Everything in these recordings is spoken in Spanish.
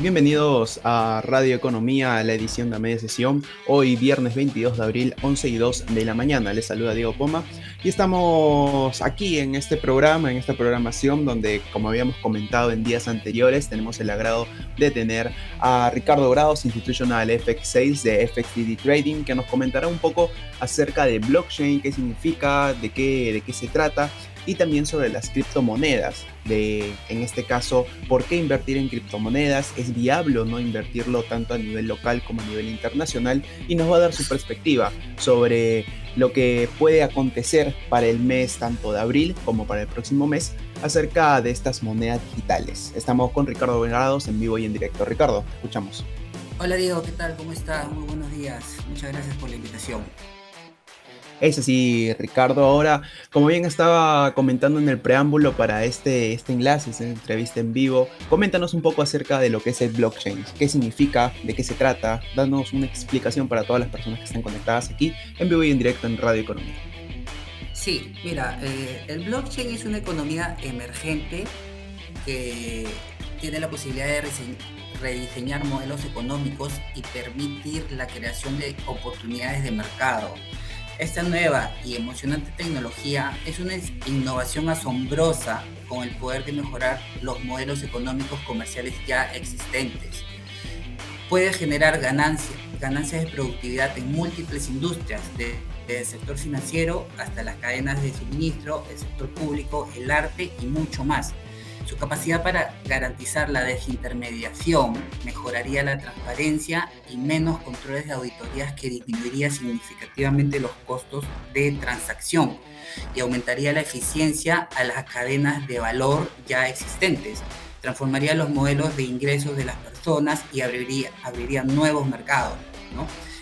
Bienvenidos a Radio Economía, la edición de media sesión. Hoy viernes 22 de abril, 11 y 2 de la mañana. Les saluda Diego Poma y estamos aquí en este programa, en esta programación donde, como habíamos comentado en días anteriores, tenemos el agrado de tener a Ricardo Grados, Institutional FX6 de FXDD Trading, que nos comentará un poco acerca de blockchain, qué significa, de qué, de qué se trata y también sobre las criptomonedas, de en este caso, por qué invertir en criptomonedas, es viable o no invertirlo tanto a nivel local como a nivel internacional y nos va a dar su perspectiva sobre lo que puede acontecer para el mes tanto de abril como para el próximo mes acerca de estas monedas digitales. Estamos con Ricardo Venerados en vivo y en directo. Ricardo, escuchamos. Hola Diego, ¿qué tal? ¿Cómo estás? Muy buenos días. Muchas gracias por la invitación. Es así, Ricardo. Ahora, como bien estaba comentando en el preámbulo para este, este enlace, esta entrevista en vivo, coméntanos un poco acerca de lo que es el blockchain, qué significa, de qué se trata, danos una explicación para todas las personas que están conectadas aquí en vivo y en directo en Radio Economía. Sí, mira, eh, el blockchain es una economía emergente que tiene la posibilidad de rediseñar modelos económicos y permitir la creación de oportunidades de mercado esta nueva y emocionante tecnología es una innovación asombrosa con el poder de mejorar los modelos económicos comerciales ya existentes. Puede generar ganancias, ganancias de productividad en múltiples industrias, desde el sector financiero hasta las cadenas de suministro, el sector público, el arte y mucho más su capacidad para garantizar la desintermediación mejoraría la transparencia y menos controles de auditorías que disminuiría significativamente los costos de transacción y aumentaría la eficiencia a las cadenas de valor ya existentes. Transformaría los modelos de ingresos de las personas y abriría, abriría nuevos mercados.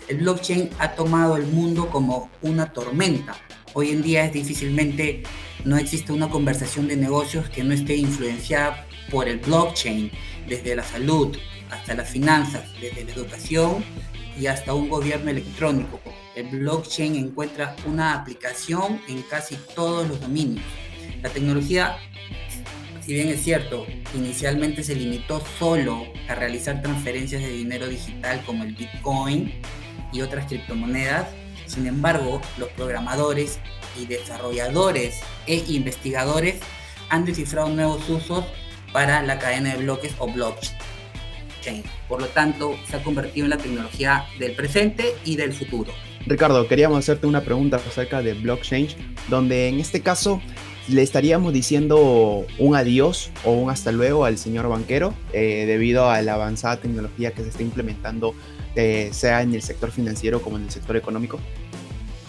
El blockchain ha tomado el mundo como una tormenta. Hoy en día es difícilmente no existe una conversación de negocios que no esté influenciada por el blockchain, desde la salud hasta las finanzas, desde la educación y hasta un gobierno electrónico. El blockchain encuentra una aplicación en casi todos los dominios. La tecnología, si bien es cierto, inicialmente se limitó solo a realizar transferencias de dinero digital como el Bitcoin y otras criptomonedas, sin embargo, los programadores y desarrolladores e investigadores han descifrado nuevos usos para la cadena de bloques o blockchain. Por lo tanto, se ha convertido en la tecnología del presente y del futuro. Ricardo, queríamos hacerte una pregunta acerca de blockchain, donde en este caso le estaríamos diciendo un adiós o un hasta luego al señor banquero eh, debido a la avanzada tecnología que se está implementando, eh, sea en el sector financiero como en el sector económico.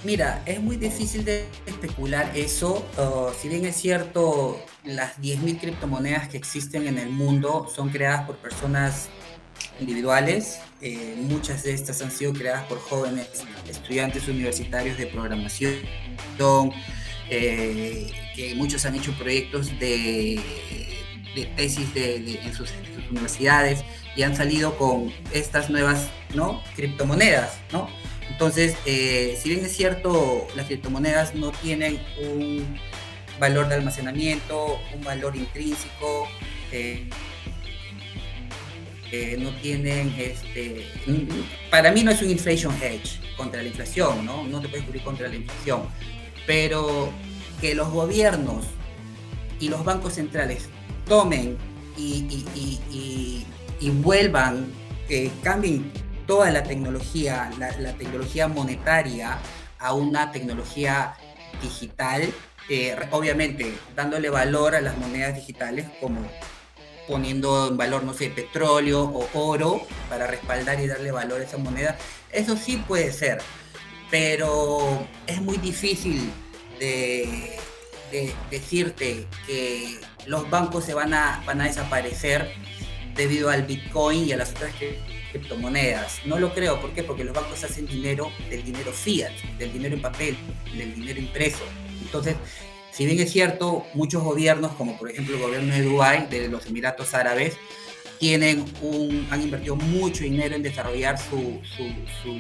Mira, es muy difícil de especular eso. Uh, si bien es cierto, las 10.000 criptomonedas que existen en el mundo son creadas por personas individuales. Eh, muchas de estas han sido creadas por jóvenes estudiantes universitarios de programación, eh, que muchos han hecho proyectos de, tesis en, sus, universidades y han salido con estas nuevas ¿no? criptomonedas, ¿no? Entonces, eh, si bien es cierto, las criptomonedas no tienen un valor de almacenamiento, un valor intrínseco, eh, eh, no tienen, este, para mí no es un inflation hedge contra la inflación, ¿no? No te puedes cubrir contra la inflación, pero que los gobiernos y los bancos centrales tomen y, vuelvan, cambien toda la tecnología, la, tecnología monetaria a una tecnología digital, obviamente dándole valor a las monedas digitales como poniendo en valor, no sé, petróleo o oro para respaldar y darle valor a esa moneda. Eso sí puede ser, pero es muy difícil de, decirte que los bancos se van a, van a desaparecer debido al Bitcoin y a las otras criptomonedas. No lo creo, ¿por qué? Porque los bancos hacen dinero del dinero fiat, del dinero en papel, del dinero impreso. Entonces, si bien es cierto, muchos gobiernos, como por ejemplo el gobierno de Dubái, de los Emiratos Árabes, tienen un, han invertido mucho dinero en desarrollar su, su,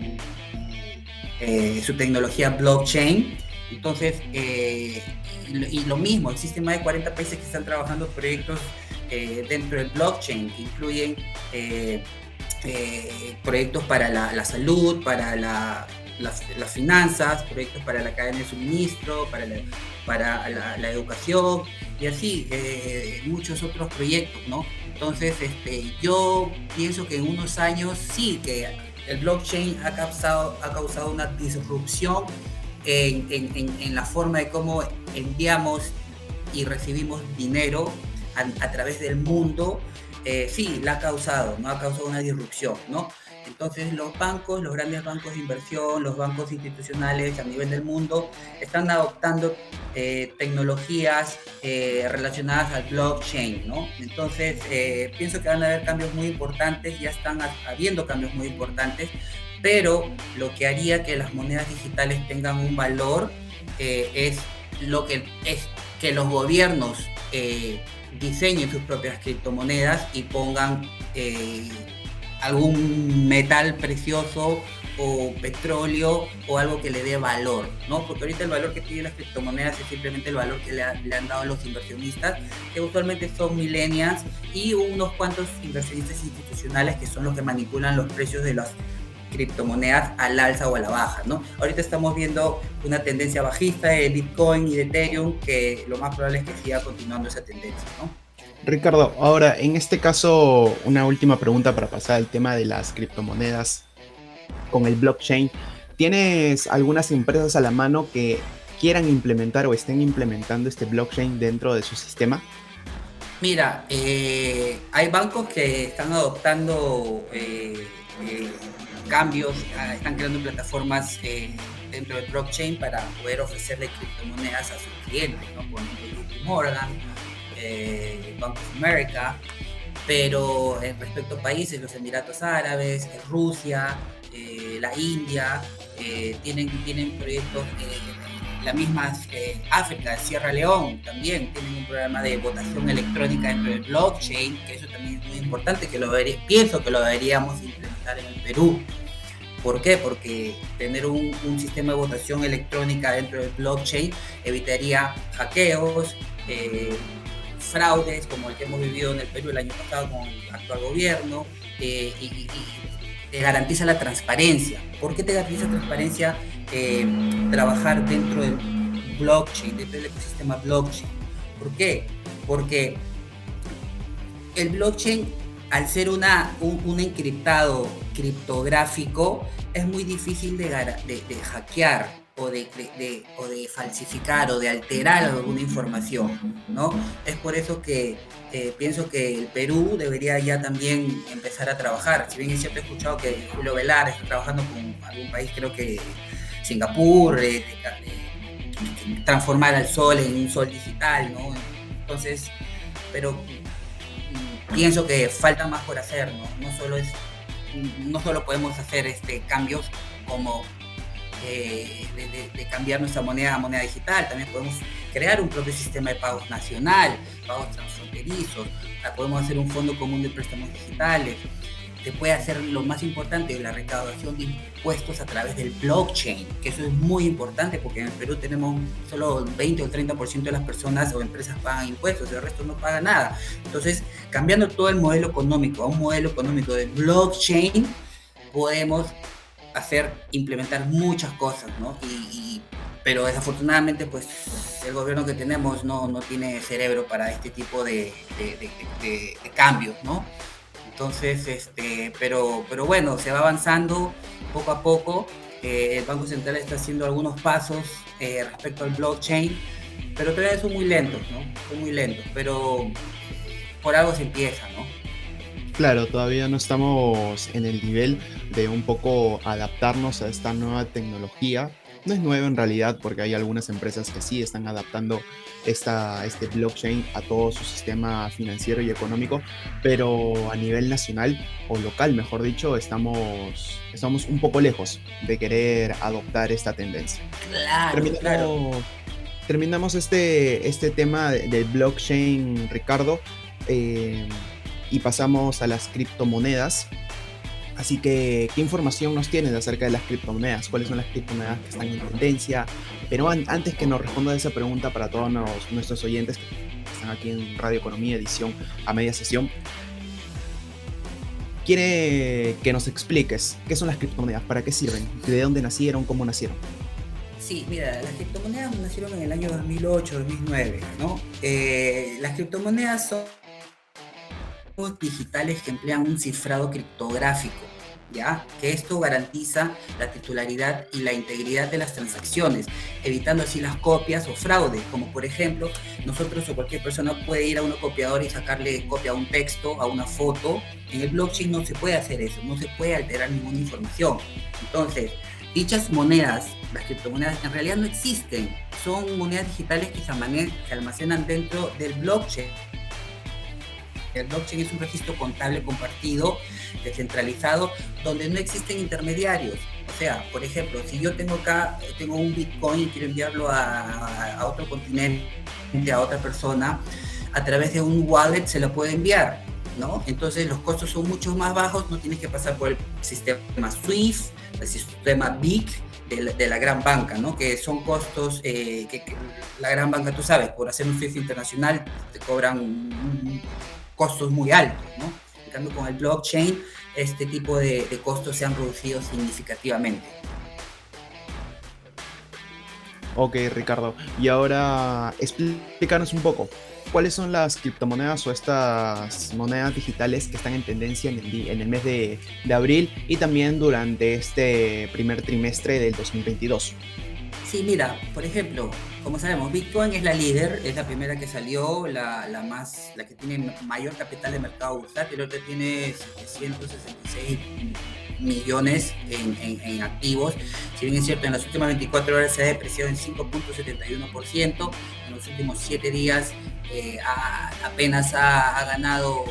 eh, tecnología blockchain. Entonces, eh, y, lo mismo, existen más de 40 países que están trabajando proyectos dentro del blockchain, que incluyen proyectos para la, salud, para las, finanzas, proyectos para la cadena de suministro, para la, para la, educación y así muchos otros proyectos, ¿no? Entonces, este, yo pienso que en unos años sí que el blockchain ha causado, ha causado una disrupción en, la forma de cómo enviamos y recibimos dinero a, través del mundo. Eh, sí, la ha causado, ¿no? Ha causado una disrupción, ¿no? Entonces los bancos, los grandes bancos de inversión, los bancos institucionales a nivel del mundo están adoptando eh, tecnologías eh, relacionadas al blockchain, ¿no? Entonces eh, pienso que van a haber cambios muy importantes, ya están habiendo cambios muy importantes, pero lo que haría que las monedas digitales tengan un valor es lo que es que los gobiernos diseñen sus propias criptomonedas y pongan algún metal precioso o petróleo o algo que le dé valor, ¿no? Porque ahorita el valor que tienen las criptomonedas es simplemente el valor que le, han dado los inversionistas, que usualmente son millennials y unos cuantos inversionistas institucionales que son los que manipulan los precios de las criptomonedas al alza o a la baja, ¿no? Ahorita estamos viendo una tendencia bajista de Bitcoin y de Ethereum que lo más probable es que siga continuando esa tendencia, ¿no? Ricardo, ahora en este caso, una última pregunta para pasar al tema de las criptomonedas con el blockchain. ¿Tienes algunas empresas a la mano que quieran implementar o estén implementando este blockchain dentro de su sistema? Mira, eh, hay bancos que están adoptando eh, eh, cambios, ah, están creando plataformas dentro del blockchain para poder ofrecerle criptomonedas a sus clientes, ¿no? Por Morgan, eh, Bank of America, pero en respecto a países, los Emiratos Árabes, Rusia, eh, la India, eh, tienen, tienen proyectos, la misma África, Sierra León también tienen un programa de votación electrónica dentro del blockchain, que eso también es muy importante, que lo pienso que lo deberíamos implementar en el Perú. ¿Por qué? Porque tener un, sistema de votación electrónica dentro del blockchain evitaría hackeos, eh, fraudes como el que hemos vivido en el Perú el año pasado con el actual gobierno eh, y, te garantiza la transparencia. ¿Por qué te garantiza transparencia eh, trabajar dentro del blockchain, dentro del ecosistema blockchain? ¿Por qué? Porque el blockchain, al ser una, un, encriptado criptográfico, es muy difícil de, de hackear o de, o de falsificar o de alterar alguna información, ¿no? Es por eso que eh, pienso que el Perú debería ya también empezar a trabajar. Si bien es cierto, he escuchado que Julio Velar está trabajando con algún país, creo que Singapur, eh, transformar al sol en un sol digital, ¿no? Entonces, pero pienso que falta más por hacer, ¿no? No solo es no solo podemos hacer este cambios como eh, de, cambiar nuestra moneda a moneda digital, también podemos crear un propio sistema de pagos nacional, pagos transfronterizos, podemos hacer un fondo común de préstamos digitales, se puede hacer lo más importante, la recaudación de impuestos a través del blockchain, que eso es muy importante porque en el Perú tenemos solo 20 o 30% de las personas o empresas pagan impuestos, el resto no paga nada. Entonces, cambiando todo el modelo económico a un modelo económico de blockchain, podemos hacer, implementar muchas cosas, ¿no? Y, pero desafortunadamente, pues el gobierno que tenemos no, no tiene cerebro para este tipo de, de, cambios, ¿no? Entonces, este, pero, pero bueno, se va avanzando poco a poco. Eh, el Banco Central está haciendo algunos pasos eh, respecto al blockchain, pero todavía son muy lentos, ¿no? Son muy lentos, pero por algo se empieza, ¿no? Claro, todavía no estamos en el nivel de un poco adaptarnos a esta nueva tecnología. No es nueva en realidad porque hay algunas empresas que sí están adaptando esta, este blockchain a todo su sistema financiero y económico, pero a nivel nacional o local, mejor dicho, estamos, estamos un poco lejos de querer adoptar esta tendencia. Claro, terminamos, este, este tema del blockchain, Ricardo. Eh, y pasamos a las criptomonedas. Así que, ¿qué información nos tienen acerca de las criptomonedas? ¿Cuáles son las criptomonedas que están en tendencia? Pero antes que nos responda esa pregunta para todos nuestros oyentes que están aquí en Radio Economía, edición a media sesión. Quiere que nos expliques qué son las criptomonedas, para qué sirven, de dónde nacieron, cómo nacieron. Sí, mira, las criptomonedas nacieron en el año 2008, 2009, ¿no? Eh, las criptomonedas son digitales que emplean un cifrado criptográfico ¿ya? Que esto garantiza la titularidad y la integridad de las transacciones, evitando así las copias o fraudes, como por ejemplo, nosotros o cualquier persona puede ir a una copiadora y sacarle copia a un texto, a una foto. En el blockchain no se puede hacer eso, no se puede alterar ninguna información. Entonces, dichas monedas, las criptomonedas, en realidad no existen. Son monedas digitales que se almacenan dentro del blockchain el blockchain es un registro contable compartido, descentralizado, donde no existen intermediarios. O sea, por ejemplo, si yo tengo acá, tengo un Bitcoin y quiero enviarlo a, otro continente, a otra persona, a través de un wallet se lo puede enviar, ¿no? Entonces los costos son mucho más bajos, no tienes que pasar por el sistema SWIFT, el sistema BIC, de la, gran banca, ¿no? Que son costos eh, que, la gran banca, tú sabes, por hacer un SWIFT internacional te cobran un, costos muy altos, ¿no? En cambio, con el blockchain, este tipo de, costos se han reducido significativamente. Ok, Ricardo. Y ahora explícanos un poco, ¿cuáles son las criptomonedas o estas monedas digitales que están en tendencia en el, en el mes de, de, abril y también durante este primer trimestre del 2022? Sí, mira, por ejemplo, como sabemos, Bitcoin es la líder, es la primera que salió, la, más, la que tiene mayor capital de mercado bursátil, el otro tiene 766 millones en, en, activos. Si bien es cierto, en las últimas 24 horas se ha depreciado en 5.71%, en los últimos 7 días eh, apenas ha, ha, ganado,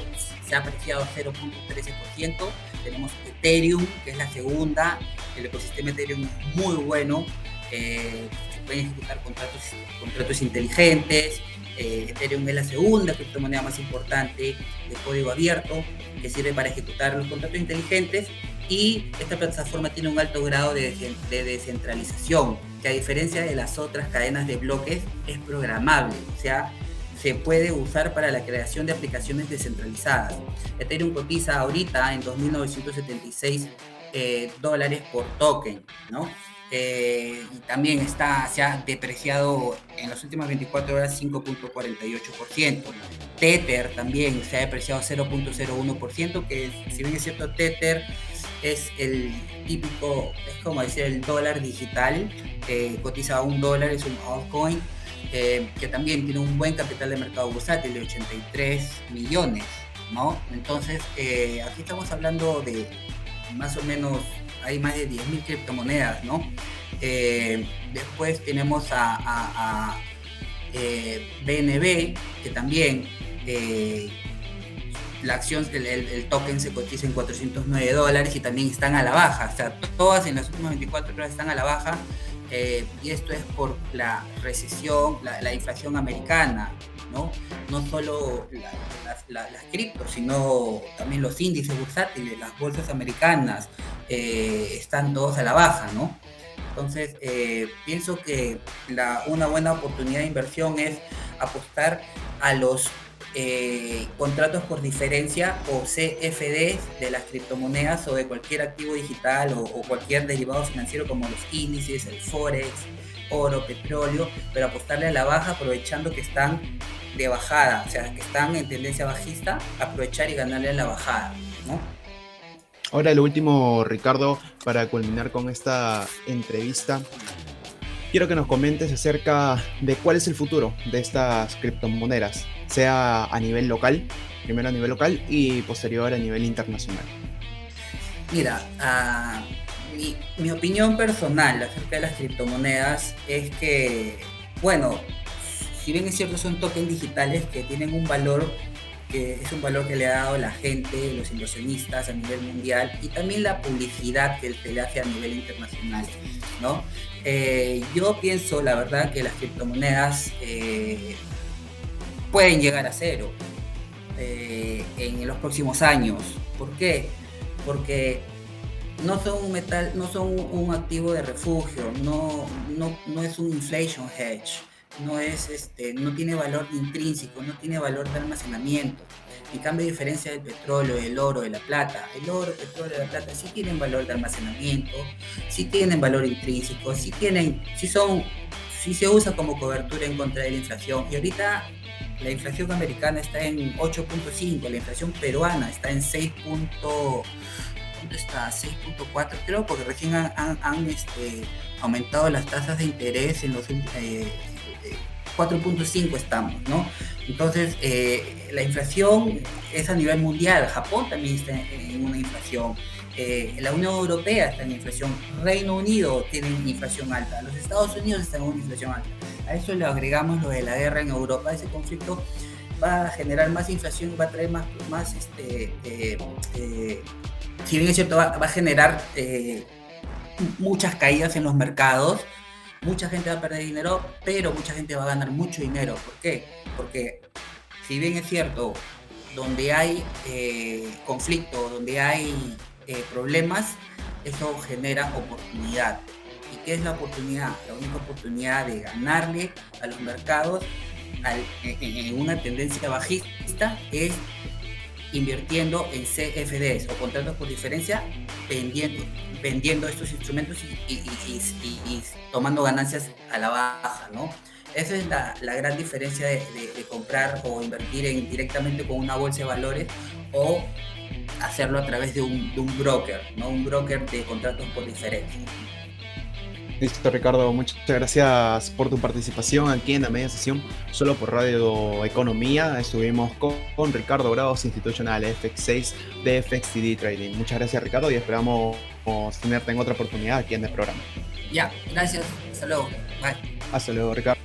se ha apreciado 0.13%. Tenemos Ethereum, que es la segunda, el ecosistema Ethereum es muy bueno, eh, pueden ejecutar contratos, contratos inteligentes. Eh, Ethereum es la segunda criptomoneda más importante de código abierto que sirve para ejecutar los contratos inteligentes y esta plataforma tiene un alto grado de, de, descentralización, que a diferencia de las otras cadenas de bloques es programable, o sea, se puede usar para la creación de aplicaciones descentralizadas. Ethereum cotiza ahorita en 2.976 eh, dólares por token, ¿no? Eh, también está, se ha depreciado en las últimas 24 horas 5.48%. Tether también se ha depreciado 0.01%, que si bien es cierto, Tether es el típico, es como decir el dólar digital, eh, cotiza a un dólar, es un altcoin, eh, que también tiene un buen capital de mercado bursátil de 83 millones, ¿no? Entonces, aquí estamos hablando de más o menos hay más de 10.000 criptomonedas, ¿no? Eh, después tenemos a, BNB, eh, que también eh, la acción, el, token se cotiza en 409 dólares y también están a la baja. O sea, todas en las últimas 24 horas están a la baja. y esto es por la recesión, la, inflación americana, ¿no? Solo las criptos, sino también los índices bursátiles, las bolsas americanas, eh, están todos a la baja, ¿no? Entonces, eh, pienso que la, una buena oportunidad de inversión es apostar a los eh, contratos por diferencia o CFD de las criptomonedas o de cualquier activo digital o, cualquier derivado financiero como los índices, el forex, oro, petróleo, pero apostarle a la baja aprovechando que están de bajada, o sea, que están en tendencia bajista, aprovechar y ganarle a la bajada, ¿no? Ahora lo último, Ricardo, para culminar con esta entrevista, quiero que nos comentes acerca de cuál es el futuro de estas criptomonedas, sea a nivel local, primero a nivel local y posterior a nivel internacional. Mira, ah, mi, mi, opinión personal acerca de las criptomonedas es que, bueno, si bien es cierto son tokens digitales que tienen un valor que es un valor que le ha dado la gente, los inversionistas a nivel mundial y también la publicidad que se le hace a nivel internacional, ¿no? Eh, yo pienso, la verdad, que las criptomonedas eh, pueden llegar a cero eh, en los próximos años. ¿Por qué? Porque no son un metal, no son un activo de refugio, no, no, no es un inflation hedge no es este, no tiene valor intrínseco, no tiene valor de almacenamiento. En cambio, a diferencia del petróleo, el oro, de la plata, el oro, el petróleo, la plata sí tienen valor de almacenamiento, sí tienen valor intrínseco, sí tienen, sí son, sí se usa como cobertura en contra de la inflación. Y ahorita la inflación americana está en 8.5, la inflación peruana está en 6. ¿Dónde está? 6.4 creo, porque recién han, este, aumentado las tasas de interés en los eh, 4.5 estamos, ¿no? Entonces, eh, la inflación es a nivel mundial. Japón también está en una inflación. Eh, la Unión Europea está en inflación. Reino Unido tiene inflación alta. Los Estados Unidos están en una inflación alta. A eso le agregamos lo de la guerra en Europa. Ese conflicto va a generar más inflación, va a traer más, más este, eh, si bien es cierto, va, va a generar muchas caídas en los mercados mucha gente va a perder dinero, pero mucha gente va a ganar mucho dinero. ¿Por qué? Porque si bien es cierto, donde hay eh, conflicto, donde hay eh, problemas, eso genera oportunidad. ¿Y qué es la oportunidad? La única oportunidad de ganarle a los mercados en una tendencia bajista es invirtiendo en CFDs o contratos por diferencia, vendiendo, vendiendo estos instrumentos y, tomando ganancias a la baja, ¿no? Esa es la, gran diferencia de, comprar o invertir en, directamente con una bolsa de valores o hacerlo a través de un, de un broker, ¿no? Un broker de contratos por diferencia. Listo, Ricardo, muchas gracias por tu participación aquí en la media sesión, solo por Radio Economía. Estuvimos con, Ricardo Grados, Institucional FX6 de FXTD Trading. Muchas gracias, Ricardo, y esperamos tenerte en otra oportunidad aquí en el programa. Ya, gracias. Hasta luego. Bye. Hasta luego, Ricardo.